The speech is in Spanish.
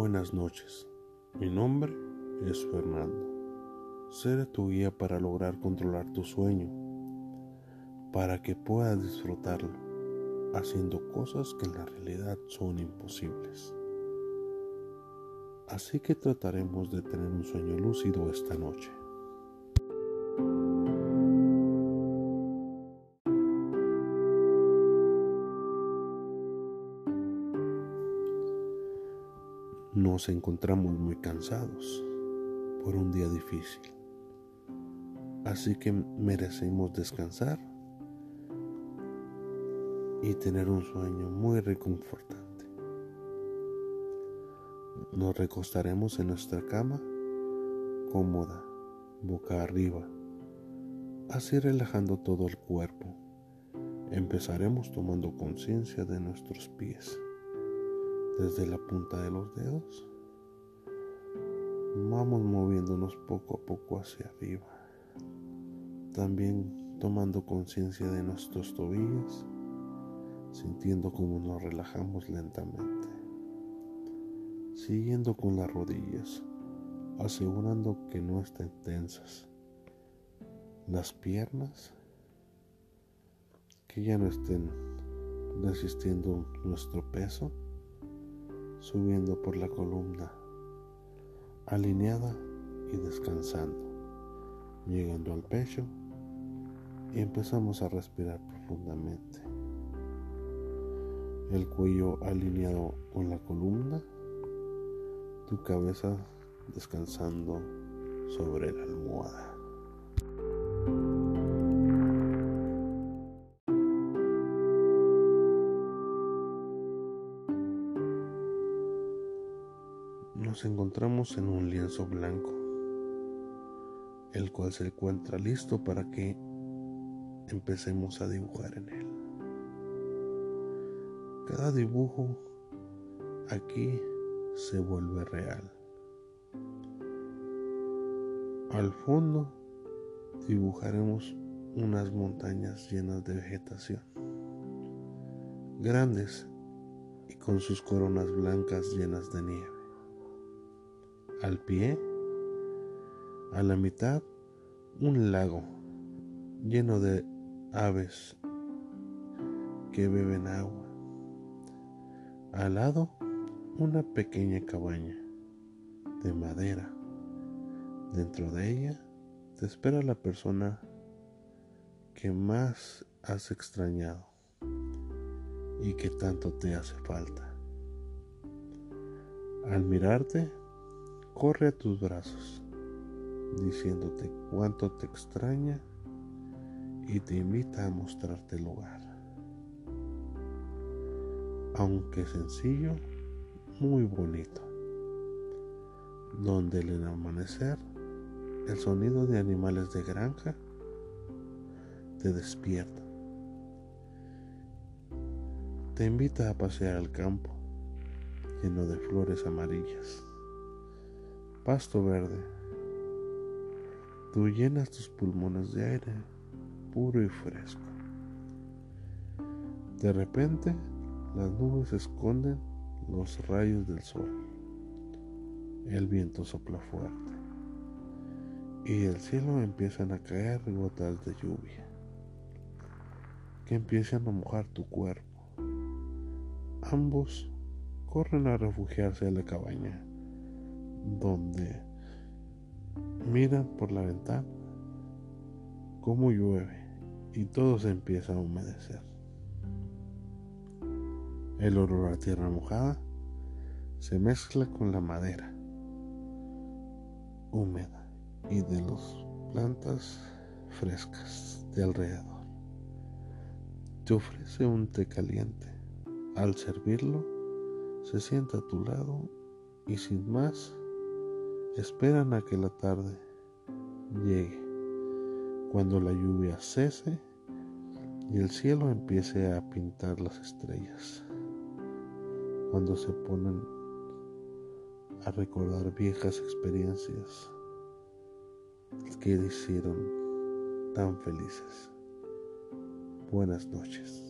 Buenas noches, mi nombre es Fernando. Seré tu guía para lograr controlar tu sueño, para que puedas disfrutarlo, haciendo cosas que en la realidad son imposibles. Así que trataremos de tener un sueño lúcido esta noche. Nos encontramos muy cansados por un día difícil. Así que merecemos descansar y tener un sueño muy reconfortante. Nos recostaremos en nuestra cama cómoda, boca arriba, así relajando todo el cuerpo. Empezaremos tomando conciencia de nuestros pies desde la punta de los dedos. Vamos moviéndonos poco a poco hacia arriba. También tomando conciencia de nuestros tobillos, sintiendo cómo nos relajamos lentamente. Siguiendo con las rodillas, asegurando que no estén tensas. Las piernas, que ya no estén resistiendo nuestro peso subiendo por la columna, alineada y descansando, llegando al pecho y empezamos a respirar profundamente. El cuello alineado con la columna, tu cabeza descansando sobre la almohada. Nos encontramos en un lienzo blanco, el cual se encuentra listo para que empecemos a dibujar en él. Cada dibujo aquí se vuelve real. Al fondo dibujaremos unas montañas llenas de vegetación, grandes y con sus coronas blancas llenas de nieve al pie, a la mitad, un lago lleno de aves que beben agua. Al lado, una pequeña cabaña de madera. Dentro de ella te espera la persona que más has extrañado y que tanto te hace falta. Al mirarte, corre a tus brazos, diciéndote cuánto te extraña y te invita a mostrarte el lugar. Aunque sencillo, muy bonito, donde el amanecer, el sonido de animales de granja te despierta. Te invita a pasear al campo lleno de flores amarillas pasto verde. Tú llenas tus pulmones de aire puro y fresco. De repente, las nubes esconden los rayos del sol. El viento sopla fuerte y del cielo empiezan a caer gotas de lluvia que empiezan a mojar tu cuerpo. Ambos corren a refugiarse en la cabaña donde miran por la ventana cómo llueve y todo se empieza a humedecer. El olor a tierra mojada se mezcla con la madera húmeda y de las plantas frescas de alrededor. Te ofrece un té caliente. Al servirlo, se sienta a tu lado y sin más esperan a que la tarde llegue, cuando la lluvia cese y el cielo empiece a pintar las estrellas, cuando se ponen a recordar viejas experiencias que hicieron tan felices. Buenas noches.